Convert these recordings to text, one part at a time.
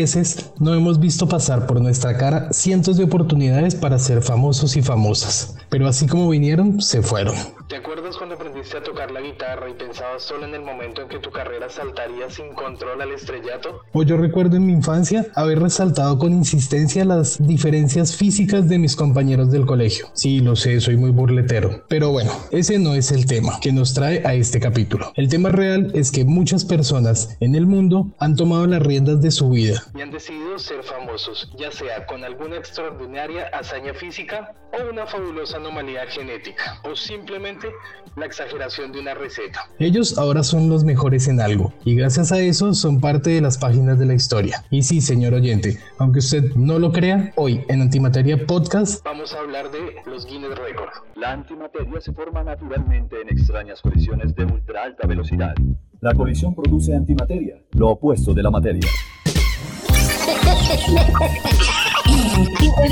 veces no hemos visto pasar por nuestra cara cientos de oportunidades para ser famosos y famosas, pero así como vinieron, se fueron. ¿Te acuerdas cuando aprendiste a tocar la guitarra y pensabas solo en el momento en que tu carrera saltaría sin control al estrellato? O yo recuerdo en mi infancia haber resaltado con insistencia las diferencias físicas de mis compañeros del colegio. Sí, lo sé, soy muy burletero. Pero bueno, ese no es el tema que nos trae a este capítulo. El tema real es que muchas personas en el mundo han tomado las riendas de su vida. Y han decidido ser famosos, ya sea con alguna extraordinaria hazaña física o una fabulosa anomalía genética, o simplemente la exageración de una receta. Ellos ahora son los mejores en algo, y gracias a eso son parte de las páginas de la historia. Y sí, señor oyente, aunque usted no lo crea, hoy en Antimateria Podcast vamos a hablar de los Guinness Records. La antimateria se forma naturalmente en extrañas colisiones de ultra alta velocidad. La colisión produce antimateria, lo opuesto de la materia.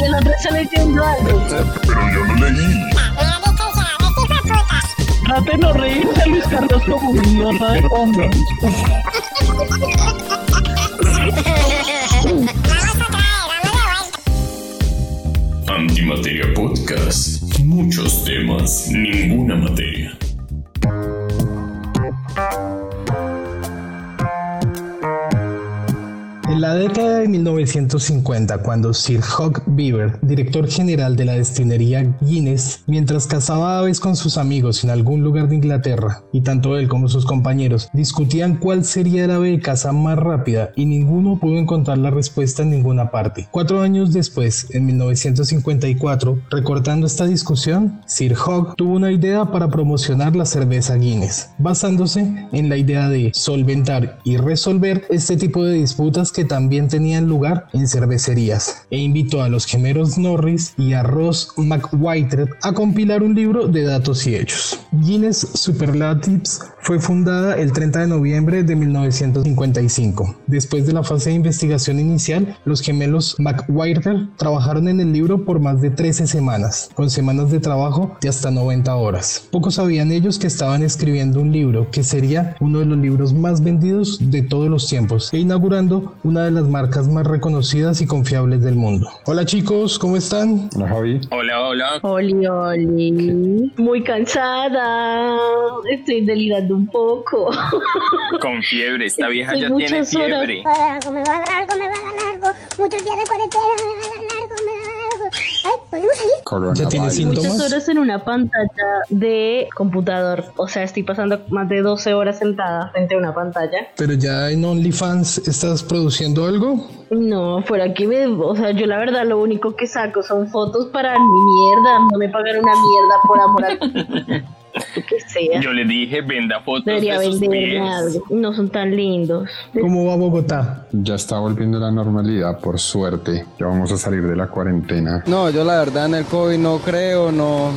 el otro está leyendo algo. Pero yo no leí. Trate no reírse, Luis Carlos, como un idiota de hombre. Antimateria Podcast. Muchos temas, ninguna materia. La década de 1950, cuando Sir Hugh Beaver, director general de la destilería Guinness, mientras cazaba aves con sus amigos en algún lugar de Inglaterra, y tanto él como sus compañeros discutían cuál sería el ave de caza más rápida y ninguno pudo encontrar la respuesta en ninguna parte. Cuatro años después, en 1954, recortando esta discusión, Sir Hugh tuvo una idea para promocionar la cerveza Guinness, basándose en la idea de solventar y resolver este tipo de disputas que también tenían lugar en cervecerías e invitó a los gemelos Norris y a Ross McWhirter a compilar un libro de datos y hechos. Guinness Superlatives fue fundada el 30 de noviembre de 1955. Después de la fase de investigación inicial, los gemelos McWhirter trabajaron en el libro por más de 13 semanas, con semanas de trabajo de hasta 90 horas. Pocos sabían ellos que estaban escribiendo un libro que sería uno de los libros más vendidos de todos los tiempos e inaugurando una de las marcas más reconocidas y confiables del mundo. Hola chicos, ¿cómo están? Hola Javi. Hola, hola. Oli, oli. Muy cansada. Estoy delirando un poco. Con fiebre, esta vieja Estoy ya tiene horas. fiebre. Me va a dar algo, me va a dar algo, me va a dar algo. Muchos días de cuarentena, me va a dar algo, me va a dar algo. Ay, ¿podemos salir? ¿Ya tiene síntomas? Muchas horas en una pantalla de computador. O sea, estoy pasando más de 12 horas sentada frente a una pantalla. Pero ya en OnlyFans estás produciendo algo? No, fuera que me. O sea, yo la verdad lo único que saco son fotos para mi mierda. No me pagan una mierda por amor a. que sea. Yo le dije, venda fotos Debería de sus pies. algo. No son tan lindos. ¿Cómo va Bogotá? Ya está volviendo la normalidad, por suerte. Ya vamos a salir de la cuarentena. No, yo la verdad en el COVID no creo, no.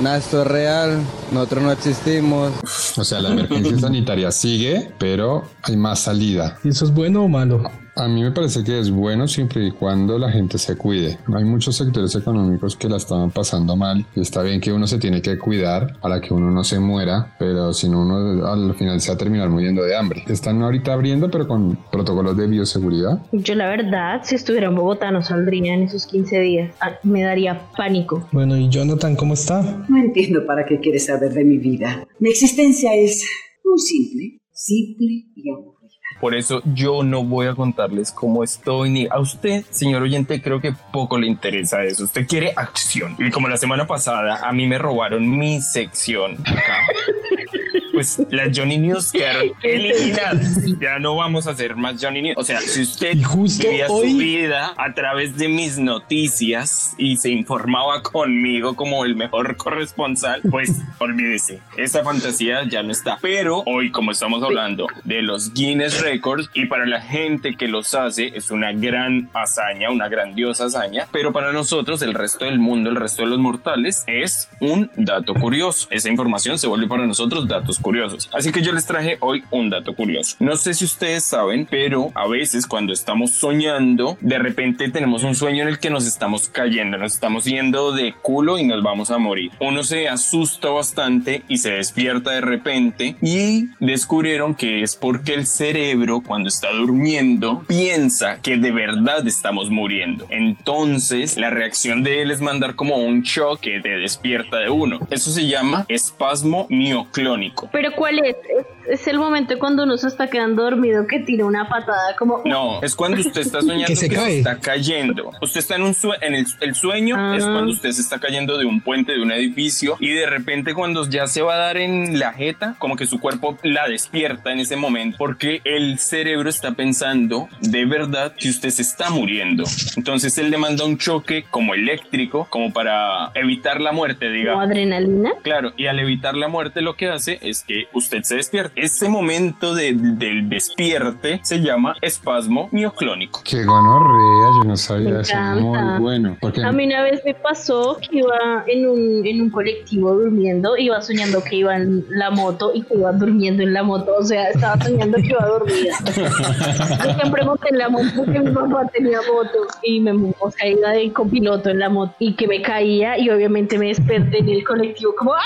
Nada, esto es real. Nosotros no existimos. O sea, la emergencia sanitaria sigue, pero hay más salida. ¿Y eso es bueno o malo? A mí me parece que es bueno siempre y cuando la gente se cuide. Hay muchos sectores económicos que la estaban pasando mal y está bien que uno se tiene que cuidar para que uno no se muera, pero si no uno al final se va a terminar muriendo de hambre. Están ahorita abriendo, pero con protocolos de bioseguridad. Yo la verdad, si estuviera en Bogotá no saldría en esos 15 días. Ah, Me daría pánico. Bueno, ¿y Jonathan cómo está? No entiendo para qué quieres saber de mi vida. Mi existencia es muy simple, simple y aburrida. Por eso yo no voy a contarles cómo estoy ni a usted, señor oyente, creo que poco le interesa eso. Usted quiere acción. Y como la semana pasada a mí me robaron mi sección acá. Pues las Johnny News quedaron eliminadas. Ya no vamos a hacer más Johnny News. O sea, si usted justo vivía hoy- su vida a través de mis noticias y se informaba conmigo como el mejor corresponsal, pues olvídese. Esa fantasía ya no está. Pero hoy, como estamos hablando de los Guinness Records y para la gente que los hace es una gran hazaña, una grandiosa hazaña, pero para nosotros, el resto del mundo, el resto de los mortales, es un dato curioso. Esa información se vuelve para nosotros datos curiosos. Así que yo les traje hoy un dato curioso. No sé si ustedes saben, pero a veces cuando estamos soñando, de repente tenemos un sueño en el que nos estamos cayendo, nos estamos yendo de culo y nos vamos a morir. Uno se asusta bastante y se despierta de repente y descubrieron que es porque el cerebro cuando está durmiendo piensa que de verdad estamos muriendo. Entonces la reacción de él es mandar como un shock que te despierta de uno. Eso se llama espasmo mioclónico. Pero ¿cuál es? ¿Es, es el momento cuando uno se está quedando dormido que tira una patada como... No, es cuando usted está soñando Que se cae. está cayendo. Usted está en un sue- en el, el sueño Ah. es cuando usted se está cayendo de un puente, de un edificio y de repente cuando ya se va a dar en la jeta, como que su cuerpo la despierta en ese momento porque el cerebro está pensando de verdad que usted se está muriendo. Entonces él le manda un choque como eléctrico, como para evitar la muerte, como digamos. adrenalina. Claro, y al evitar la muerte lo que hace es que usted se despierta. Ese momento de- del despierte se llama espasmo mioclónico. Qué gonorrea, yo no sabía Me eso. encanta. Muy bueno. Porque A mí una vez me pasó que iba en un, en un colectivo durmiendo, iba soñando que iba en la moto y que iba durmiendo en la moto, o sea, estaba soñando que iba dormida. Yo siempre monté en la moto porque mi papá tenía moto y me, o sea, iba de copiloto en la moto y que me caía y obviamente me desperté en el colectivo como ¡ah!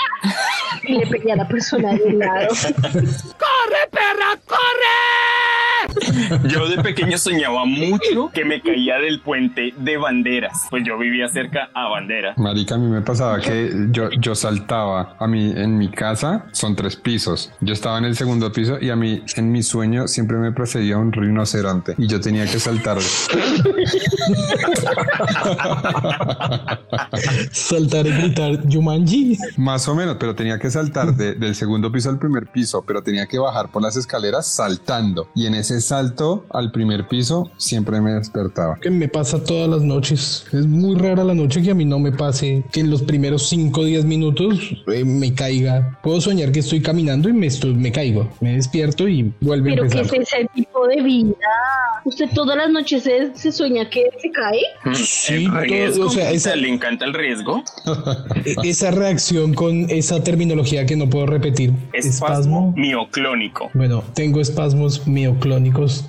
y le pegué a la persona del lado. Yo de pequeño soñaba mucho que me caía del puente de banderas, pues yo vivía cerca a bandera. Marica, a mí me pasaba que yo, yo saltaba. A mí, en mi casa, son tres pisos. Yo estaba en el segundo piso y a mí, en mi sueño, siempre me precedía un rinoceronte y yo tenía que saltar. Saltar y gritar Yumanji. Más o menos, pero tenía que saltar de- del segundo piso al primer piso, pero tenía que bajar por las escaleras saltando. Y en ese salto al primer piso siempre me despertaba. Que me pasa todas las noches. Es muy rara la noche que a mí no me pase que en los primeros 5 o 10 minutos eh, me caiga. Puedo soñar que estoy caminando y me, estoy, me caigo. Me despierto y vuelve a Pero ¿qué empezar. es ese tipo de vida? ¿Usted todas las noches se, se sueña que se cae? Sí, El todo- riesgo, o sea, esa, le encanta el riesgo. esa reacción con esa terminología que no puedo repetir. Espasmo mioclónico. Bueno, tengo espasmos mioclónicos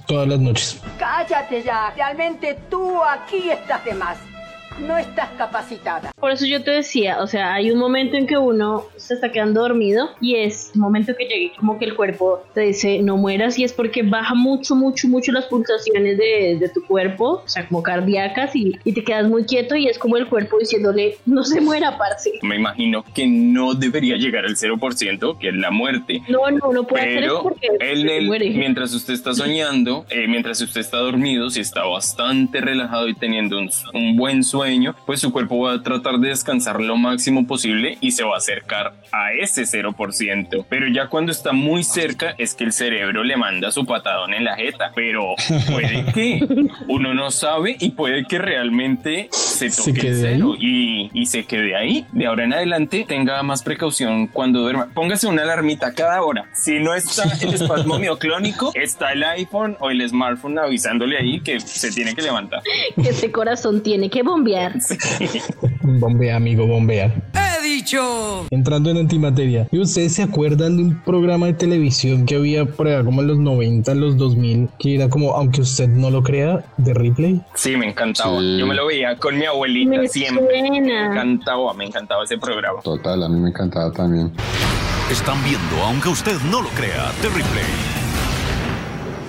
todas las noches. Cállate ya. Realmente tú aquí estás de más. No estás capacitada. Por eso yo te decía, o sea, hay un momento en que uno se está quedando dormido y es un momento que llegue como que el cuerpo te dice no mueras y es porque baja mucho, mucho, mucho las pulsaciones de, de tu cuerpo, o sea, como cardíacas y, y te quedas muy quieto y es como el cuerpo diciéndole no se muera, parce. Me imagino que no debería llegar al 0%, que es la muerte. No, no, no puede hacer Pero porque él, se él, muere. mientras usted está soñando, eh, mientras usted está dormido, si está bastante relajado y teniendo un, un buen sueño, pues su cuerpo va a tratar de descansar lo máximo posible y se va a acercar a ese 0%. Pero ya cuando está muy cerca es que el cerebro le manda su patadón en la jeta. Pero puede que uno no sabe y puede que realmente se Se toque el quede cero y, y se quede ahí. De ahora en adelante tenga más precaución cuando duerma. Póngase una alarmita cada hora. Si no está el espasmo mioclónico, está el iPhone o el smartphone avisándole ahí que se tiene que levantar. que ese corazón tiene que bombear. Bombea, amigo, bombea. He dicho. Entrando en antimateria. ¿Y ustedes se acuerdan de un programa de televisión que había por allá como en los 90, en los 2000, que era como, aunque usted no lo crea, de replay? Sí, me encantaba. Sí. Yo me lo veía con mi abuelita Me siempre. Me encantaba, me encantaba ese programa. Total, a mí me encantaba también. Están viendo, aunque usted no lo crea, The Replay.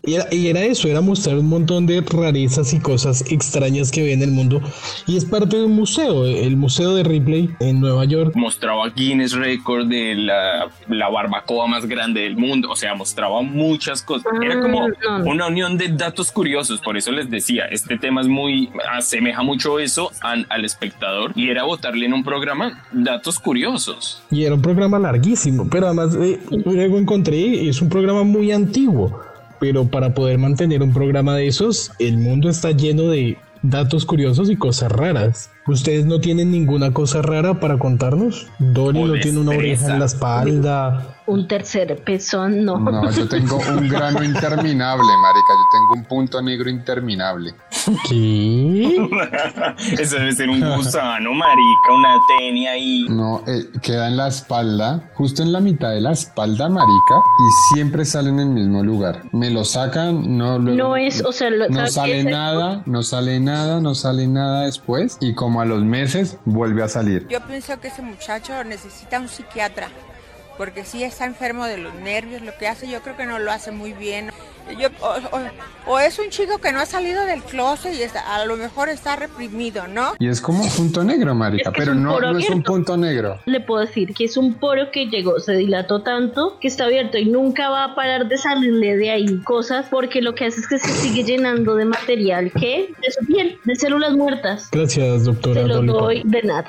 Y era, y era eso, era mostrar un montón de rarezas y cosas extrañas que ve en el mundo. Y es parte de un museo, el Museo de Ripley en Nueva York. Mostraba Guinness Record de la, la barbacoa más grande del mundo. O sea, mostraba muchas cosas. Era como no. una unión de datos curiosos. Por eso les decía, este tema es muy, asemeja mucho eso al, al espectador. Y era votarle en un programa datos curiosos. Y era un programa larguísimo, pero además eh, luego encontré, es un programa muy antiguo. Pero para poder mantener un programa de esos, el mundo está lleno de datos curiosos y cosas raras. ¿Ustedes no tienen ninguna cosa rara para contarnos? Dolly no tiene una oreja en la espalda. Un tercer pezón, no. No, yo tengo un grano interminable, marica. Yo tengo un punto negro interminable. ¿Qué? Eso debe ser un gusano, marica, una tenia ahí. No, eh, queda en la espalda, justo en la mitad de la espalda, marica, y siempre sale en el mismo lugar. Me lo sacan, no luego- No es, o sea, lo- no ¿sabes qué sale nada, no sale nada, no sale nada después, y como a los meses vuelve a salir. Yo pienso que ese muchacho necesita un psiquiatra, porque si está enfermo de los nervios, lo que hace yo creo que no lo hace muy bien. Yo, o, o- o es un chico que no ha salido del closet y está- a lo mejor está reprimido, ¿no? Y es como un punto negro, marica, Es que pero no, no es un punto negro. Le puedo decir que es un poro que llegó, se dilató tanto que está abierto y nunca va a parar de salirle de ahí cosas porque lo que hace es que se sigue llenando de material que de su piel, de células muertas. Gracias, doctora Se lo doy de nada.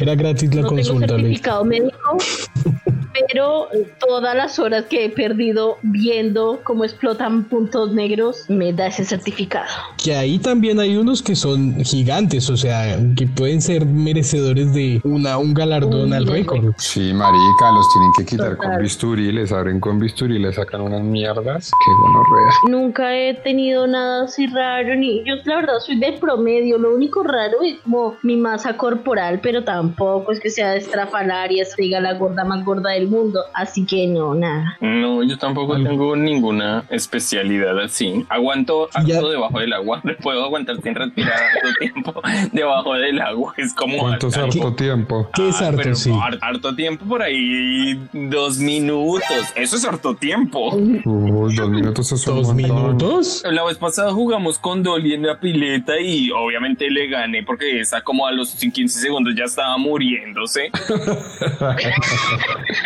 Era gratis la no tengo consulta, Luis. certificado médico, pero todas las horas que he perdido viendo cómo explotan puntos negros me da ese certificado. Que ahí también hay unos que son gigantes, o sea, que pueden ser merecedores de una, un galardón al récord. Sí, marica, los tienen que quitar con Total. bisturí, les abren con bisturí, les sacan unas mierdas. Qué gonorrea. Nunca he tenido nada así raro, ni yo la verdad soy de promedio, lo único raro es como mi masa corporal, pero tampoco es que sea estrafalaria, diga la gorda más gorda del mundo, así que no, nada. No, yo tampoco tengo ninguna especialidad así. Aguanto harto debajo del agua. Me puedo aguantar sin respirar harto tiempo debajo del agua. Es como ¿Cuánto es harto tiempo? ¿Qué es Ah, harto, sí? har- harto tiempo por ahí, dos minutos. Eso es harto tiempo. Uy, dos minutos es un ¿Dos montón. minutos? La vez pasada jugamos con Dolly en la pileta y obviamente le gané porque esa como a los 15 segundos ya estaba muriéndose.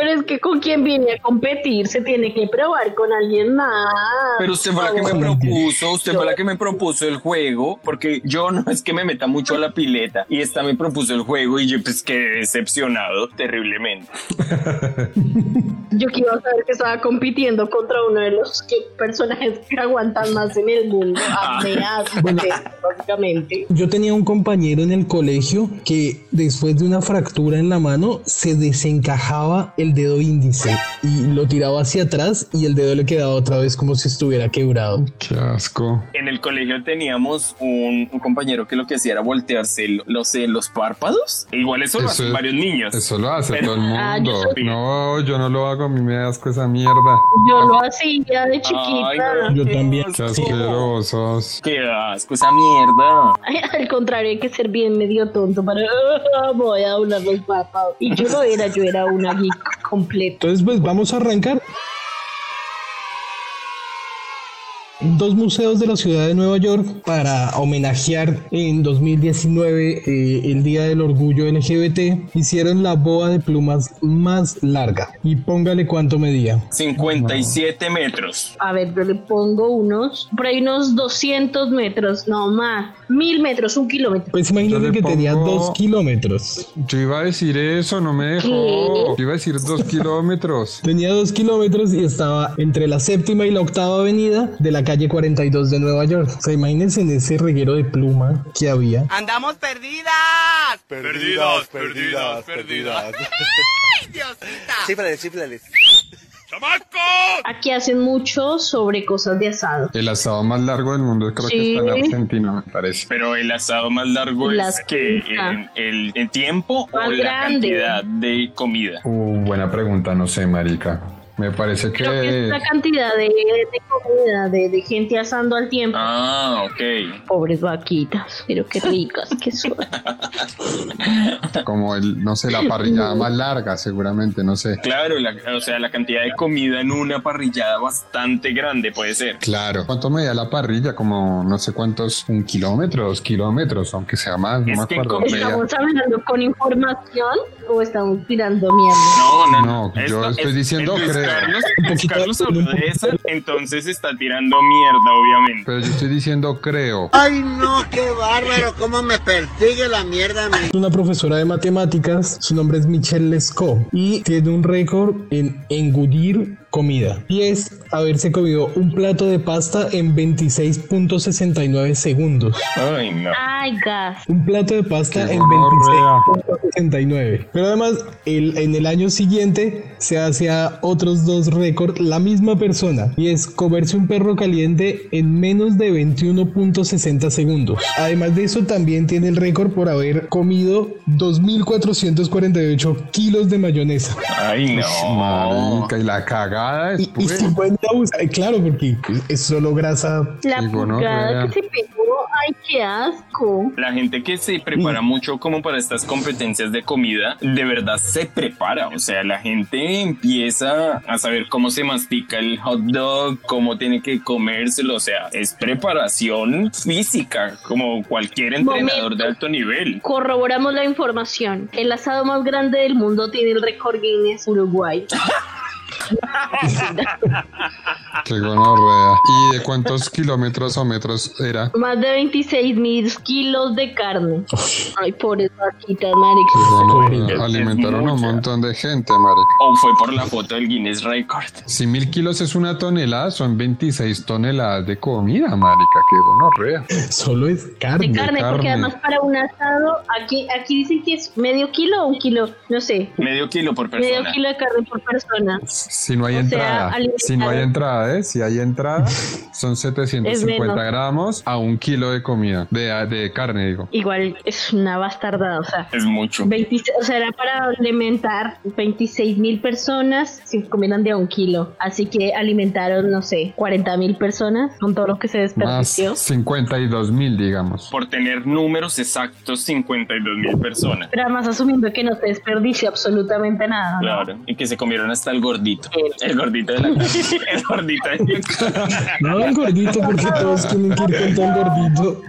Pero es que con quien viene a competir se tiene que probar con alguien más. Pero usted fue la que me propuso, usted fue la que me propuso el juego, porque yo no es que me meta mucho a la pileta y esta me propuso el juego y yo pues quedé decepcionado terriblemente. Yo que iba a saber que estaba compitiendo contra uno de los que- personajes que aguantan más en el mundo. Apneas, básicamente. Yo tenía un compañero en el colegio que después de una fractura en la mano se desencajaba el dedo índice y lo tiraba hacia atrás y el dedo le quedaba otra vez como si estuviera quebrado. Qué asco. En el colegio teníamos un, un compañero que lo que hacía era voltearse lo- los, los párpados. Igual eso, lo Eso hacen es- varios niños. Eso lo hace Pero- todo el Ah, yo mundo. No, yo no lo hago, a mí me da asco esa mierda. Yo lo hacía de chiquita. Ay, no, Yo qué también. Qué asco. asquerosos. Qué asco esa mierda. Al contrario, hay que ser bien medio tonto para "Ah, voy a doblar los párpados. Y yo no era, yo era una geek completa. Entonces, pues vamos a arrancar. Dos museos de la ciudad de Nueva York para homenajear en 2019 eh, el Día del Orgullo LGBT hicieron la boa de plumas más larga. Y póngale cuánto medía. 57 metros. A ver, yo le pongo unos, por ahí unos 200 metros, no más, mil metros, un kilómetro. Pues imagínate que tenía dos kilómetros. Yo iba a decir eso, no me dejó. ¿Qué? Yo iba a decir dos kilómetros. Tenía dos kilómetros y estaba entre la séptima y la octava avenida de la calle 42 de Nueva York. O sea, imagínense en ese reguero de pluma que había. ¡Andamos perdidas! Perdidas, perdidas, perdidas. Cifrales, cifrales. Aquí hacen mucho sobre cosas de asado. El asado más largo del mundo creo que Sí. está en Argentina, me parece. Pero el asado más largo Las es que en el, el tiempo o la cantidad de comida. Uh, buena pregunta, no sé, marica. Me parece Creo que es la cantidad de, de comida, de, de gente asando al tiempo. Ah, ok. Pobres vaquitas, pero qué ricas que son. como el, no sé, la parrillada más larga, seguramente, no sé. Claro, la- o sea, la cantidad de comida en una parrillada bastante grande puede ser. Claro. ¿Cuánto medía la parrilla? Como no sé cuántos, un kilómetro, dos kilómetros, aunque sea más, no Es me que acuerdo. ¿Estamos hablando con información o estamos tirando mierda? No, no, No, yo Esto estoy es- diciendo creo. Carlos, Un Luis poquito- Carlos un habló de poquito- eso, entonces está tirando mierda, obviamente. Pero yo estoy diciendo creo. Ay, no, qué bárbaro, cómo me persigue la mierda, a mí. Una profesora de matemáticas, su nombre es Michelle Lescaut y tiene un récord en engullir comida y es haberse comido un plato de pasta en 26.69 segundos. Ay, no. Ay, gas. Un plato de pasta Qué en gonorrea. 26.69. Pero además, el- en el año siguiente se hacía otros dos récords la misma persona y es comerse un perro caliente en menos de 21.60 segundos. Además de eso, también tiene el récord por haber comido 2.448 kilos de mayonesa. Ay, no. Marica, y la Y, y después. 50 us- eh, Claro, porque es solo grasa. La pulgada que se pegó. Ay, qué asco. La gente que se prepara mucho como para estas competencias de comida, de verdad se prepara. O sea, la gente empieza a saber cómo se mastica el hot dog, cómo tiene que comérselo. O sea, es preparación física, como cualquier entrenador Momento. de alto nivel. Corroboramos la información. El asado más grande del mundo tiene el récord Guinness Uruguay. Qué gonorrea. ¿Y de cuántos kilómetros o metros era? Más de 26 mil kilos de carne. Ay, pobres vaquitas, Qué marica. gonorrea. Alimentaron a un montón de gente, marica. O fue por la foto del Guinness Record. Si mil kilos es una tonelada, son 26 toneladas de comida, marica. Qué gonorrea. Solo es carne. De carne, porque carne. además para un asado, aquí, aquí dicen que es medio kilo o un kilo, no sé, Medio kilo por medio persona. kilo de carne por persona. Si no hay O entrada, si no hay entrada, ¿eh? Si hay entrada, son 750 menos. gramos a un kilo de comida, de, de carne, digo. Igual es una bastardada, o sea, Es mucho. 26 o sea, era para alimentar 26 mil personas si comieran de a un kilo. Así que alimentaron, no sé, 40 mil personas con todo lo que se Más desperdició. 52 mil, digamos. Por tener números exactos, 52 mil personas. Pero además asumiendo que no se desperdició absolutamente nada. ¿no? Claro, y que se comieron hasta el gordito. El gordito de la carne. El gordito de la carne. No el gordito, porque todos tienen que ir con el gordito.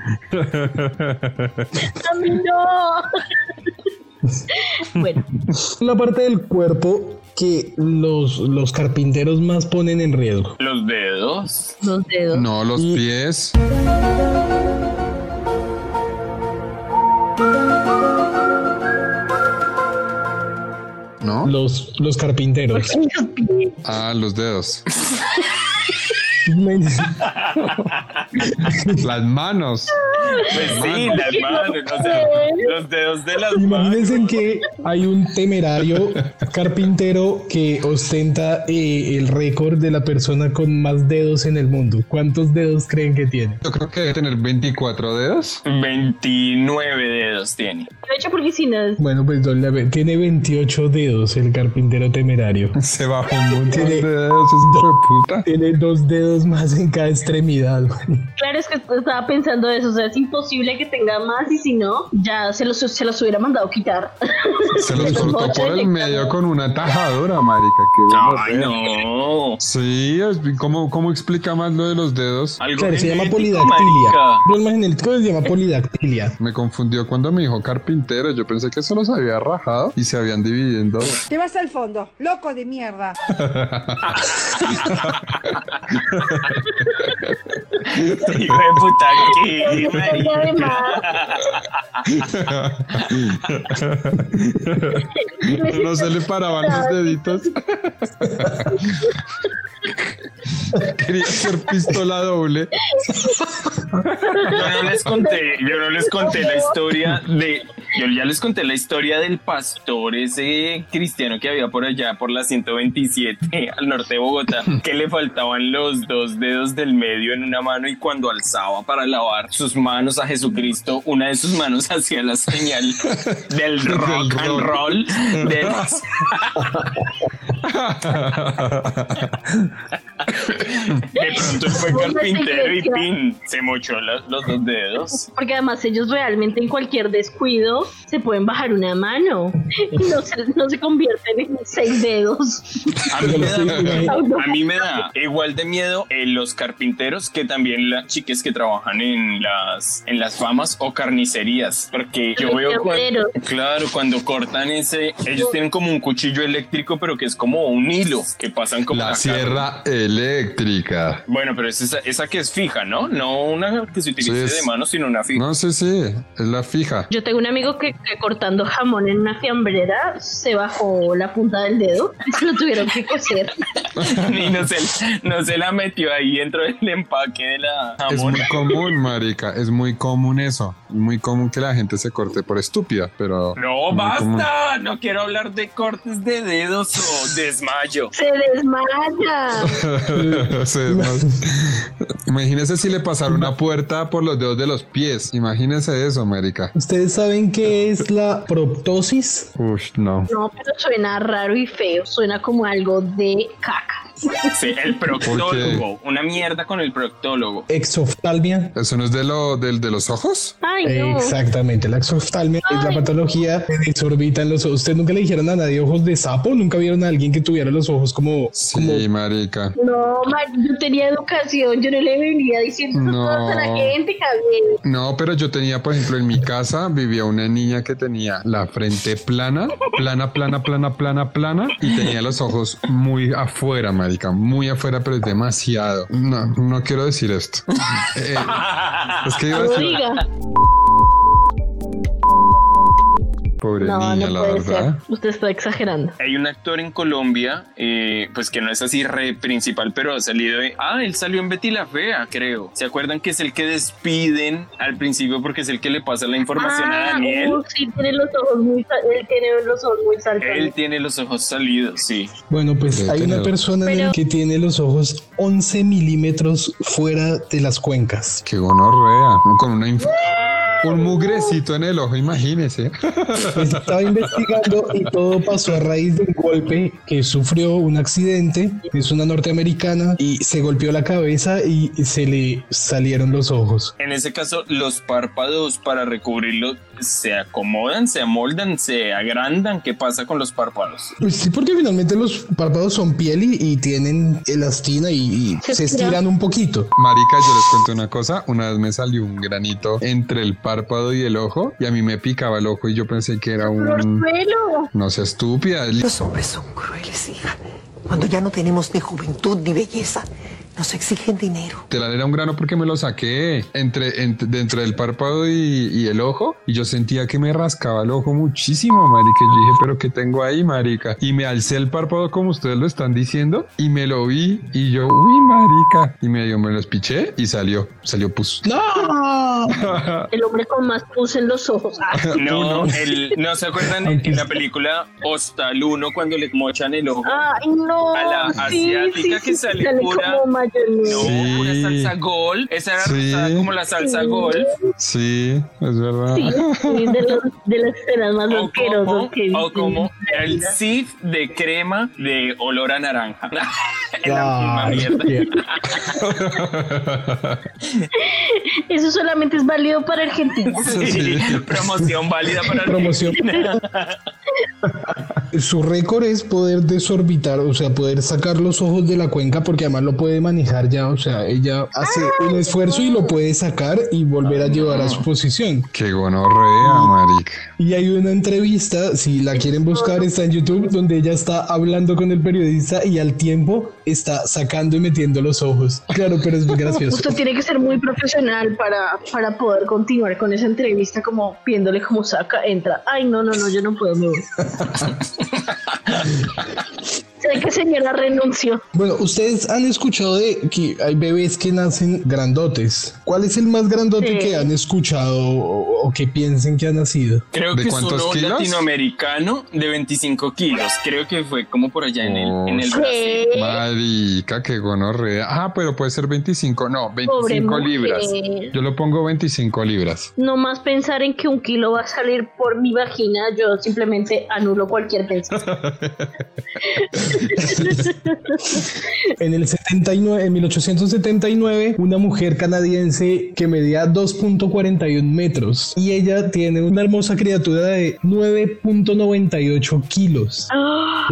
¡A mí no! bueno, La parte del cuerpo que los, los carpinteros más ponen en riesgo. Los dedos. los dedos. No, los pies. ¿No? Los, los carpinteros. Ah, los dedos. Las manos. Pues sí, las manos, o sea, los dedos de las manos. Imagínense que hay un temerario carpintero que ostenta eh, el récord de la persona con más dedos en el mundo. ¿Cuántos dedos creen que tiene? Yo creo que debe tener 24 dedos. 29 dedos tiene. De hecho, porque si no es Bueno, pues tiene 28 dedos el carpintero temerario. Se bajó un montón Tiene- de dedos, es puta. Tiene dos dedos más en cada extremidad. man. Claro, es que estaba pensando eso, o sea, es imposible que tenga más y si no, ya se los, se los hubiera mandado quitar. Se los cortó por el medio con una tajadora, marica. Qué Ay, no. Sí, ¿cómo, ¿cómo explica más lo de los dedos? Algo Claro, se llama polidactilia. marica. Problema genético se llama polidactilia. Me confundió cuando me dijo carpintero. Yo pensé que se los había rajado y se habían dividido en dos. Te vas al fondo, loco de mierda. Hijo de puta. Además, no se le paraban los deditos. Quería hacer pistola doble. Yo no les conté, yo no les conté la historia de, yo ya les conté la historia del pastor ese cristiano que había por allá por la 127 al norte de Bogotá, que le faltaban los dos dedos del medio en una mano y cuando alzaba para lavar sus manos a Jesucristo, una de sus manos hacía la señal del rock and roll. De pronto fue carpintero y pin, se mochó los dos dedos. porque además ellos realmente en cualquier descuido se pueden bajar una mano y no se, no se convierten en seis dedos. A mí, me da, a mí me da igual de miedo eh, los carpinteros que también las chicas que trabajan en las en las famas o carnicerías, porque yo Los veo cua- fiambreros. claro cuando cortan ese, ellos tienen como un cuchillo eléctrico, pero que es como un hilo que pasan como La carne. sierra eléctrica. Bueno, pero es esa, esa que es fija, ¿no? No una que se utilice Sí, es- de mano, sino una fija. No sé si es la fija. Yo tengo un amigo que, que cortando jamón en una fiambrera se bajó la punta del dedo y se lo tuvieron que coser. y no se, no se la metió ahí dentro del empaque de la Es jamón. muy común, marica, es muy común eso. Muy común que la gente se corte por estúpida, pero... No, común. basta. No quiero hablar de cortes de dedos o desmayo. Se desmaya. Se desmayó. Imagínese si le pasara una puerta por los dedos de los pies. Imagínese eso, marica. ¿Ustedes saben qué es la proptosis? Uy, no. No, pero suena raro y feo. Suena como algo de caca. Sí, el proctólogo. Una mierda con el proctólogo. Exoftalmia. ¿Eso no es de, lo, de los ojos? Ay, no. Exactamente, la exoftalmia es la patología que desorbitan los ojos. ¿Ustedes nunca le dijeron a nadie ojos de sapo? ¿Nunca vieron a alguien que tuviera los ojos como... Sí, marica. No, ma- yo tenía educación. Yo no le venía diciendo No. cosas a la gente, Javier. No, pero yo tenía, por ejemplo, en mi casa vivía una niña que tenía la frente plana, plana, plana, plana, plana, plana, y tenía los ojos muy afuera, marica, muy afuera, pero es demasiado. No, no quiero decir esto. Eh, es que iba a decir. Pobre No, niña, no la puede verdad. ser. Usted está exagerando. Hay un actor en Colombia, eh, pues que no es así re principal, pero ha salido de... Ah, él salió en Betty la Fea, creo. ¿Se acuerdan que es el que despiden al principio porque es el que le pasa la información a Ah, Daniel? uh, sí, tiene los ojos muy, él tiene los ojos muy saltones. Él tiene los ojos salidos, sí. Bueno, pues hay una persona en el Pero- que tiene los ojos 11 milímetros fuera de las cuencas. Qué gonorrea, con una inf- un mugrecito en el ojo, imagínese. Pues estaba investigando y todo pasó a raíz de un golpe que sufrió un accidente. Es una norteamericana y se golpeó la cabeza y se le salieron los ojos. En ese caso, los párpados para recubrirlo se acomodan, se amoldan, se agrandan. ¿Qué pasa con los párpados? Pues sí, porque finalmente los párpados son piel y, y tienen elastina y, y Se se estira. estiran un poquito. Marica, yo les cuento una cosa. Una vez me salió un granito entre el párpado y el ojo y a mí me picaba el ojo y yo pensé que era un... No sea estúpida. Los hombres son crueles, hija. Cuando ya no tenemos ni juventud ni belleza, nos exigen dinero. Literal era un grano porque me lo saqué entre, entre- dentro del párpado y, y el ojo y yo sentía que me rascaba el ojo muchísimo, marica. Y yo dije, pero ¿qué tengo ahí, marica? Y me alcé el párpado como ustedes lo están diciendo y me lo vi y yo, uy, marica. Y medio me lo espiché y salió, salió pus. ¡No! El hombre con más pus en los ojos. Ah, No, el, ¿no se acuerdan en, la película Hostal 1 cuando le mochan el ojo? Ay, no. A la Sí, asiática sí, que sí, sale sale pura- como. No, Sí. una salsa gol. Esa era Sí. como la salsa gol. Sí, es verdad. Sí, de, los, de las escenas más O asquerosas como, que he o como el sif de crema de olor a naranja. la misma Ay, mierda. qué- Eso solamente es válido para Argentina. Sí, promoción válida para Promoción. Su récord es poder desorbitar, o sea, poder sacar los ojos de la cuenca porque además lo puede manejar ya, o sea, ella hace un esfuerzo y lo puede sacar y volver a llevar a su posición. Qué gonorrea, marica. Y hay una entrevista, si la quieren buscar, está en YouTube, donde ella está hablando con el periodista y al tiempo está sacando y metiendo los ojos. Claro, pero es muy gracioso. Usted tiene que ser muy profesional para, para poder continuar con esa entrevista, como viéndole cómo saca, entra. Ay, no, no, no, yo no puedo, me voy. sé que señora renunció. Bueno, ustedes han escuchado de que hay bebés que nacen grandotes. ¿Cuál es el más grandote Sí. que han escuchado o, o que piensen que ha nacido? Creo ¿De que es uno kilos? latinoamericano de 25 kilos. Creo que fue como por allá en el, en el Sí. Brasil. Marica, qué gonorrea. Ah, pero puede ser 25, no, 25 Pobre mujer. libras. Yo lo pongo 25 libras. No más pensar en que un kilo va a salir por mi vagina, yo simplemente anulo cualquier pensamiento. En el 79, en 1879, una mujer canadiense que medía 2.41 metros y ella tiene una hermosa criatura de 9.98 kilos.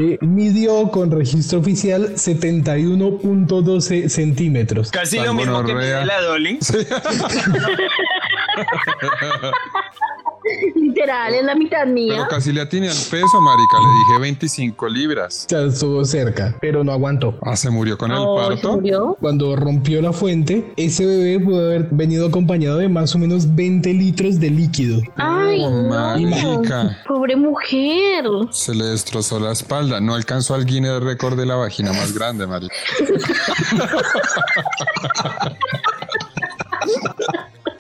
Eh, midió con registro oficial 71.12 centímetros. Casi Tan lo mismo que mide la Dolly. Literal, es la mitad mía. Pero casi le atiné al peso, marica. Le dije 25 libras. Ya estuvo cerca, pero no aguantó. Ah, se murió con el Oh, ¿se parto. murió? Cuando rompió la fuente, ese bebé pudo haber venido acompañado de más o menos 20 litros de líquido. Ay, Oh, no. marica. Pobre mujer. Se le destrozó la espalda. No alcanzó al Guinness récord de la vagina más grande, marica.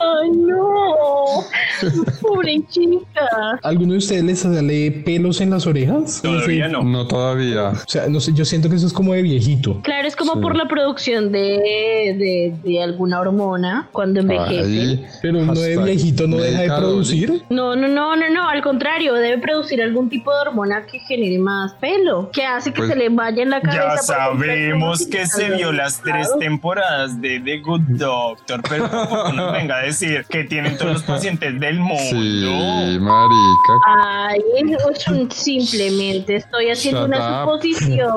Ay, no. Pobre chica. ¿Alguno de ustedes les sale pelos en las orejas? Todavía no. No todavía. O sea, no sé, yo siento que eso es como de viejito. Claro, es como Sí. por la producción de, de, de alguna hormona cuando envejece. Ay, Pero no de viejito no deja de producir. No, no, no, no, no, al contrario, debe producir algún tipo de hormona que genere más pelo, que hace que Pues- se le vaya en la cabeza. Ya sabemos que se vio las tres. Temporadas de The Good Doctor, pero tampoco nos venga a decir que tienen todos los pacientes del mundo. Sí, marica. Ay, es un- simplemente estoy haciendo Shut una up. suposición.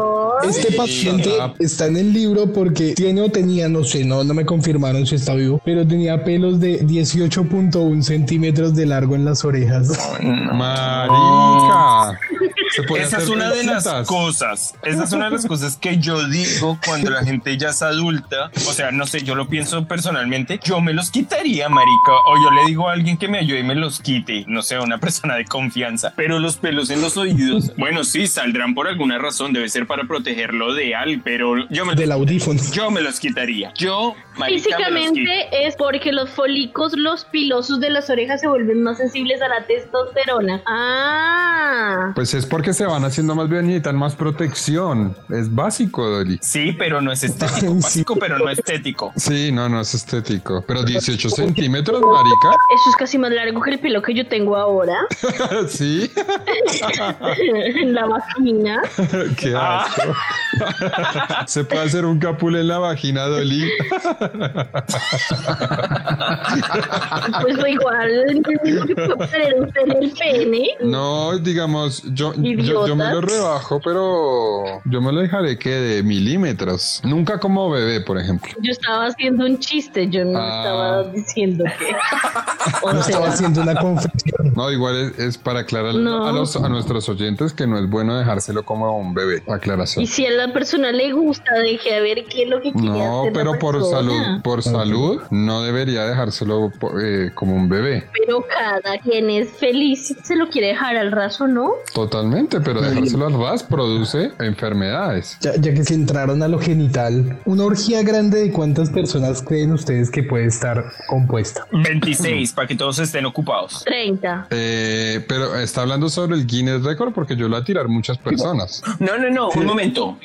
Este paciente está en el libro porque tiene o tenía, no sé, no, no me confirmaron si está vivo, pero tenía pelos de 18.1 centímetros de largo en las orejas. Marica. Se puede Esa es una de las cosas. Esa es una de las cosas que yo digo cuando la gente ya es adulta. O sea, no sé, yo lo pienso personalmente. Yo me los quitaría, marica. O yo le digo a alguien que me ayude y me los quite. No sé, a una persona de confianza. Pero los pelos en los oídos, bueno, sí, saldrán por alguna razón. Debe ser para protegerlo de algo. Pero yo me, Del audífono. yo me los quitaría. Yo, marica. Físicamente es porque los folículos, los pilosos de las orejas se vuelven más sensibles a la testosterona. Ah. Pues es porque se van haciendo más bien y necesitan más protección. Es básico, Dolly. Sí, pero no es estético. Sí. Básico, pero no estético. Sí, no, no es estético. Pero 18 centímetros, marica. Eso es casi más largo que el pelo que yo tengo ahora sí. en la vagina. Qué asco. Se puede hacer un capul en la vagina, Dolly. Pues igual, mismo que puede tener usted en el pene. No, digamos, yo, yo, yo me lo rebajo, pero yo me lo dejaré que de milímetros. Nunca como bebé, por ejemplo. Yo estaba haciendo un chiste, yo no Ah. estaba diciendo que. O No estaba sea, haciendo una confesión. No, igual es, es para aclarar No. a, los, a nuestros oyentes que no es bueno dejárselo como a un bebé. Aclaración. y si a la persona le gusta, deje a ver qué es lo que quiere No, hacer la pero por persona. salud, por salud, no debería dejárselo eh, como un bebé. Pero cada quien es feliz si se lo quiere dejar al raso, ¿no? Totalmente, pero dejárselo al ras produce enfermedades. Ya, ya que se entraron a lo genital, una orgía grande de cuántas personas creen ustedes que puede estar compuesta. 26, para que todos estén ocupados. 30. Eh, pero está hablando sobre el Guinness Record porque yo lo voy a tirar muchas personas. No, no, no, un momento.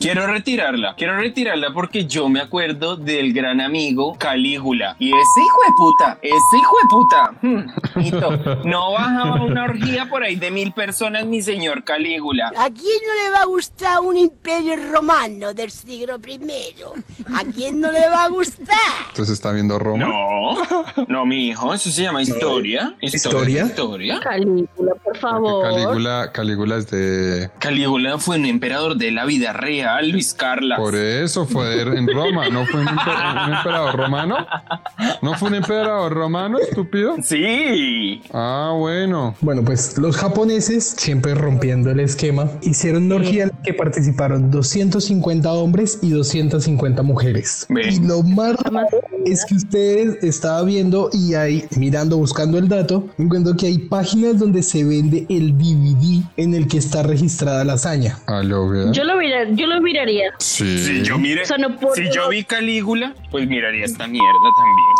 Quiero retirarla. Quiero retirarla porque yo me acuerdo del gran amigo Calígula. Y ese hijo de puta, ese hijo de puta. hmm, no bajaba una orgía por ahí de mil personas, mi señor Calígula. ¿A quién no le va a gustar un imperio romano del siglo I? ¿A quién no le va a gustar? Entonces está viendo Roma. No, no, mi hijo, eso se llama historia. ¿Historia? Historia. Calígula, por favor. Calígula, Calígula es de. Calígula fue un emperador de la vida real, Luis Carla. Por eso fue en Roma. ¿No fue un, empe- un emperador romano? ¿No fue un emperador romano, estúpido? Sí. Ah, bueno. Bueno, pues los japoneses, siempre rompiendo el esquema, hicieron una orgía en la que participaron 250 hombres y 250 mujeres. Ve. Y lo más raro es que ustedes estaba viendo y ahí mirando, buscando el dato, encuentro que hay páginas donde se vende el DVD en el que está registrada la hazaña. Lo. Yo lo, mira- yo lo miraría. Sí. Si yo mire, O sea, no puedo- si yo vi Calígula, pues miraría esta mierda también.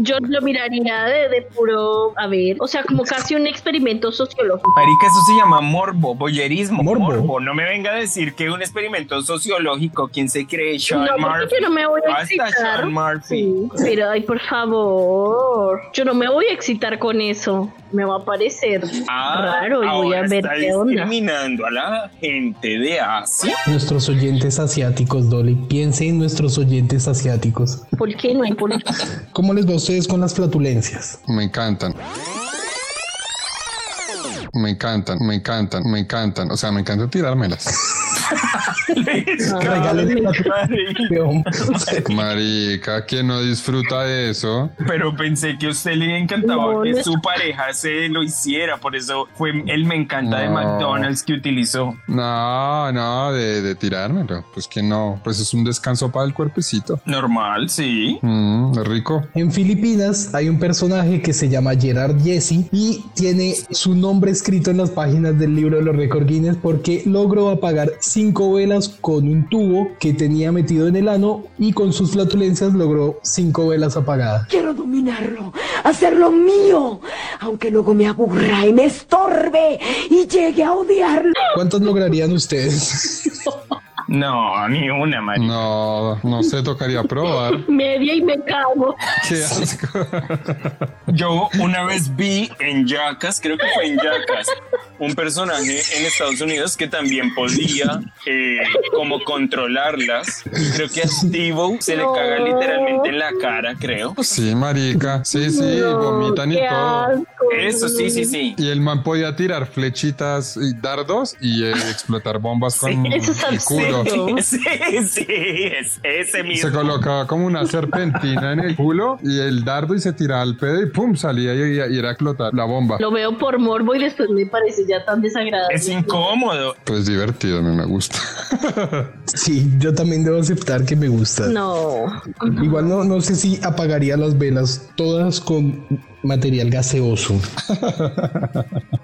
Yo lo miraría de, de puro, a ver, o sea, como casi un experimento sociológico. Marica, eso se llama morbo, boyerismo, Morbo. morbo. No me venga a decir que un experimento sociológico, ¿quién se cree? Sean No, Murphy. yo no me voy a Basta, excitar. Sean Murphy. Sí, pero ay, por favor, yo no me voy a excitar con eso. Me va a parecer Ah, raro y voy a ver está qué onda. discriminando a la gente de Asia. Nuestros oyentes asiáticos, Dolly, piensen en nuestros oyentes asiáticos. ¿Por qué no hay por ¿Cómo les va a ustedes con las flatulencias? Me encantan. Me encantan, me encantan, me encantan. O sea, me encanta tirármelas. Marica, ¿quién no disfruta de eso? Pero pensé que a usted le encantaba No, que su pareja se lo hiciera, por eso fue el me encanta de. McDonald's que utilizó. No, no, de, de tirármelo. Pues que no, pues es un descanso para el cuerpecito. Normal, sí. Mm, es rico. En Filipinas hay un personaje que se llama Gerard Jesse y tiene su nombre escrito en las páginas del libro de los récords Guinness porque logró apagar cinco velas con un tubo que tenía metido en el ano y con sus flatulencias logró cinco velas apagadas. Quiero dominarlo, hacerlo mío, aunque luego me aburra y me estorbe y llegue a odiarlo. ¿Cuántos lograrían ustedes? No, ni una, María. No, no sé, tocaría probar. Media y me cago. Qué asco. Yo una vez vi en Jackass, creo que fue en Jackass, un personaje en Estados Unidos que también podía eh, como controlarlas. Creo que a Steve se le caga literalmente en la cara, creo. Sí, marica. Sí, sí, vomitan y todo. asco. Eso sí, sí, sí. Y el man podía tirar flechitas y dardos y eh, explotar bombas con eso es el culo. Sí, sí, es ese mismo. Se colocaba como una serpentina en el culo y el dardo y se tiraba al pedo y pum, salía y, y era a explotar la bomba. Lo veo por morbo y después me parece ya tan desagradable. Es incómodo. Pues divertido, a mí me gusta. Sí, yo también debo aceptar que me gusta. No. Igual no, no sé si apagaría las velas todas con material gaseoso.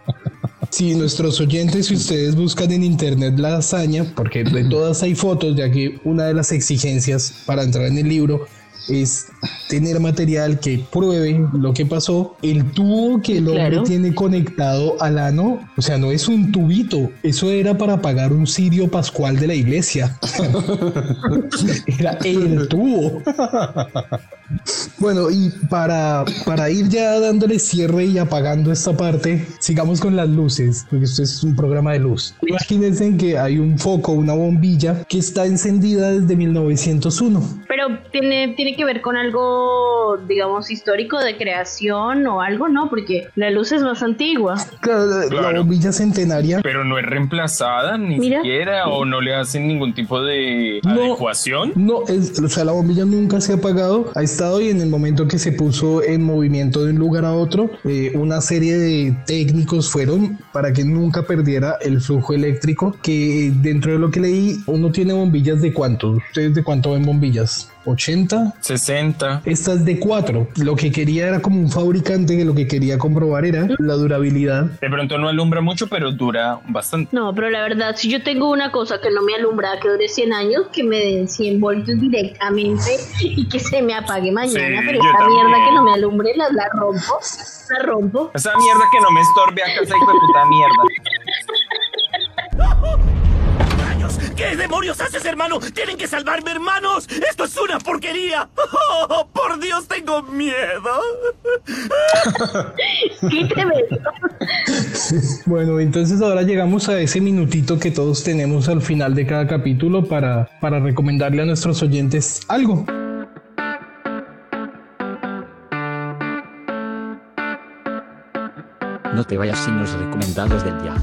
Si nuestros oyentes, si ustedes buscan en internet la hazaña, porque de todas hay fotos, ya que una de las exigencias para entrar en el libro es tener material que pruebe lo que pasó. El tubo que el hombre Claro. tiene conectado al ano, o sea, no es un tubito, eso era para pagar un cirio pascual de la iglesia. era el tubo. Bueno, y para, para ir ya dándole cierre y apagando esta parte, sigamos con las luces, porque esto es un programa de luz. Imagínense que hay un foco, una bombilla que está encendida desde 1901. Pero tiene, tiene que ver con algo, digamos, histórico de creación o algo, ¿no? Porque la luz es más antigua. Claro, la- la Claro. bombilla centenaria. Pero no es reemplazada ni Mira. siquiera o no le hacen ningún tipo de No. adecuación. No, es, o sea, la bombilla nunca se ha apagado, ha estado y en el momento que se puso en movimiento de un lugar a otro, eh, una serie de técnicos fueron para que nunca perdiera el flujo eléctrico, que dentro de lo que leí, uno tiene bombillas de cuánto, ustedes de cuánto ven bombillas, 80, 60. Esta es de 4. Lo que quería era como un fabricante que lo que quería comprobar era la durabilidad. De pronto no alumbra mucho, pero dura bastante. No, pero la verdad, si yo tengo una cosa que no me alumbra, que dure 100 años, que me den 100 voltios directamente y que se me apague mañana, Sí, pero esta también. mierda que no me alumbre, la, la rompo, la rompo. Esa mierda que no me estorbe acá, esa hijo de puta mierda. ¿Qué demonios haces, hermano? ¡Tienen que salvarme, hermanos! ¡Esto es una porquería! ¡Oh, por Dios, tengo miedo! Quíteme. Bueno, entonces ahora llegamos a ese minutito que todos tenemos al final de cada capítulo para, para recomendarle a nuestros oyentes algo. No te vayas sin los recomendados del día.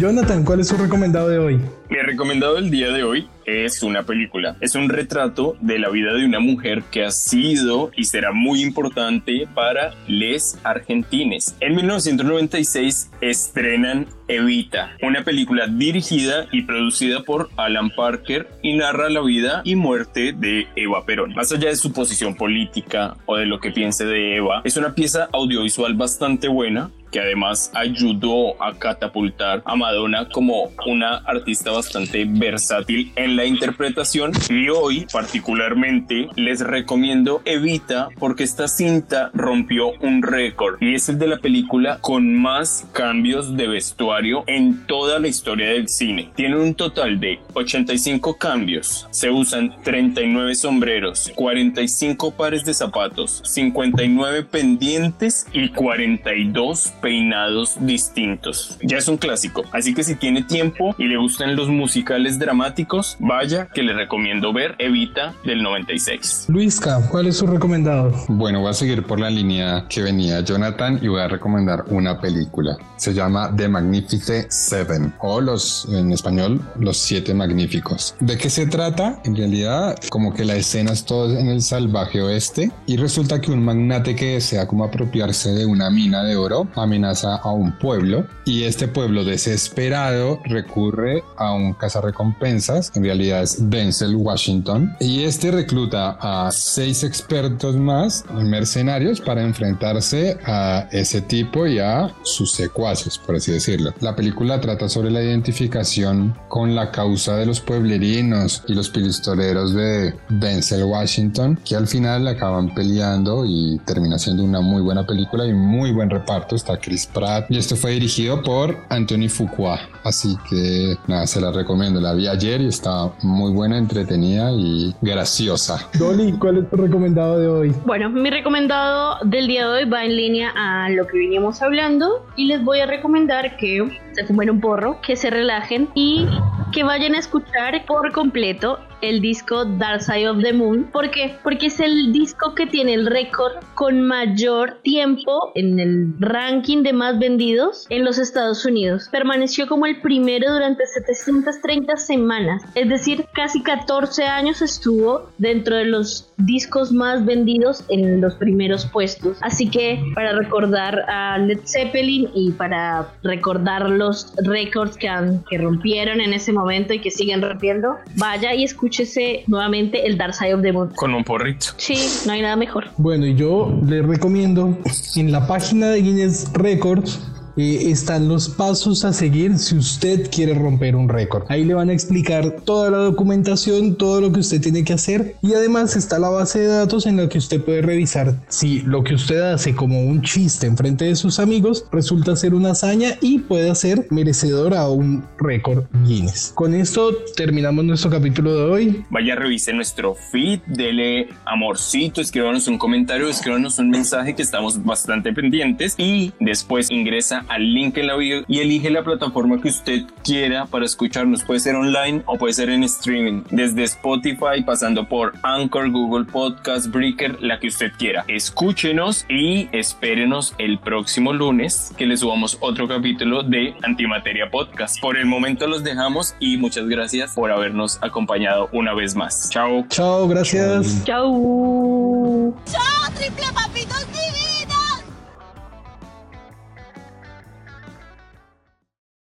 Jonathan, ¿cuál es su recomendado de hoy? Mi recomendado del día de hoy es una película. Es un retrato de la vida de una mujer que ha sido y será muy importante para les argentines. En 1996 estrenan Evita, una película dirigida y producida por Alan Parker y narra la vida y muerte de Eva Perón. Más allá de su posición política o de lo que piense de Eva, es una pieza audiovisual bastante buena que además ayudó a catapultar a Madonna como una artista bastante versátil en la interpretación. Y hoy particularmente les recomiendo Evita porque esta cinta rompió un récord. Y es el de la película con más cambios de vestuario en toda la historia del cine. Tiene un total de 85 cambios, se usan 39 sombreros, 45 pares de zapatos, 59 pendientes y 42 peinados distintos. Ya es un clásico, así que si tiene tiempo y le gustan los musicales dramáticos, vaya que le recomiendo ver Evita del 96. Luisca, ¿cuál es su recomendado? Bueno, voy a seguir por la línea que venía Jonathan y voy a recomendar una película. Se llama The Magnificent Seven o los en español Los Siete Magníficos. ¿De qué se trata? En realidad, como que la escena es todo en el salvaje oeste y resulta que un magnate que desea como apropiarse de una mina de oro amenaza a un pueblo y este pueblo desesperado recurre a un cazarrecompensas, en realidad es Denzel Washington, y este recluta a seis expertos más mercenarios para enfrentarse a ese tipo y a sus secuaces, por así decirlo. La película trata sobre la identificación con la causa de los pueblerinos y los pistoleros de Denzel Washington, que al final acaban peleando y termina siendo una muy buena película y muy buen reparto. Está Chris Pratt y esto fue dirigido por Anthony Fuqua. Así que nada, se la recomiendo. La vi ayer y está muy buena, entretenida y graciosa. Dolly, ¿cuál es tu recomendado de hoy? Bueno, mi recomendado del día de hoy va en línea a lo que veníamos hablando y les voy a recomendar que se fumen un porro, que se relajen y que vayan a escuchar por completo el disco Dark Side of the Moon. ¿Por qué? Porque es el disco que tiene el récord con mayor tiempo en el ranking de más vendidos en los Estados Unidos. Permaneció como el primero durante 730 semanas, es decir, casi 14 años estuvo dentro de los discos más vendidos en los primeros puestos. Así que para recordar a Led Zeppelin y para recordar los récords que, que rompieron en ese momento y que siguen rompiendo, vaya y escúchese nuevamente el Dark Side of the Moon. Con un porrito. Sí, no hay nada mejor. Bueno, y yo les recomiendo en la página de Guinness Records eh, están los pasos a seguir si usted quiere romper un récord. Ahí le van a explicar toda la documentación, todo lo que usted tiene que hacer y además está la base de datos en la que usted puede revisar si lo que usted hace como un chiste en frente de sus amigos resulta ser una hazaña y puede ser merecedor a un récord Guinness. Con esto terminamos nuestro capítulo de hoy. Vaya, revise nuestro feed, dele amorcito, escríbanos un comentario, escríbanos un mensaje que estamos bastante pendientes y después ingresa al link en la bio y elige la plataforma que usted quiera para escucharnos. Puede ser online o puede ser en streaming, desde Spotify, pasando por Anchor, Google Podcast, Breaker, la que usted quiera. Escúchenos y espérenos el próximo lunes que le subamos otro capítulo de Antimateria Podcast. Por el momento los dejamos y muchas gracias por habernos acompañado una vez más. Chao. Chao, gracias. Chao. ¡Chao, triple papitos!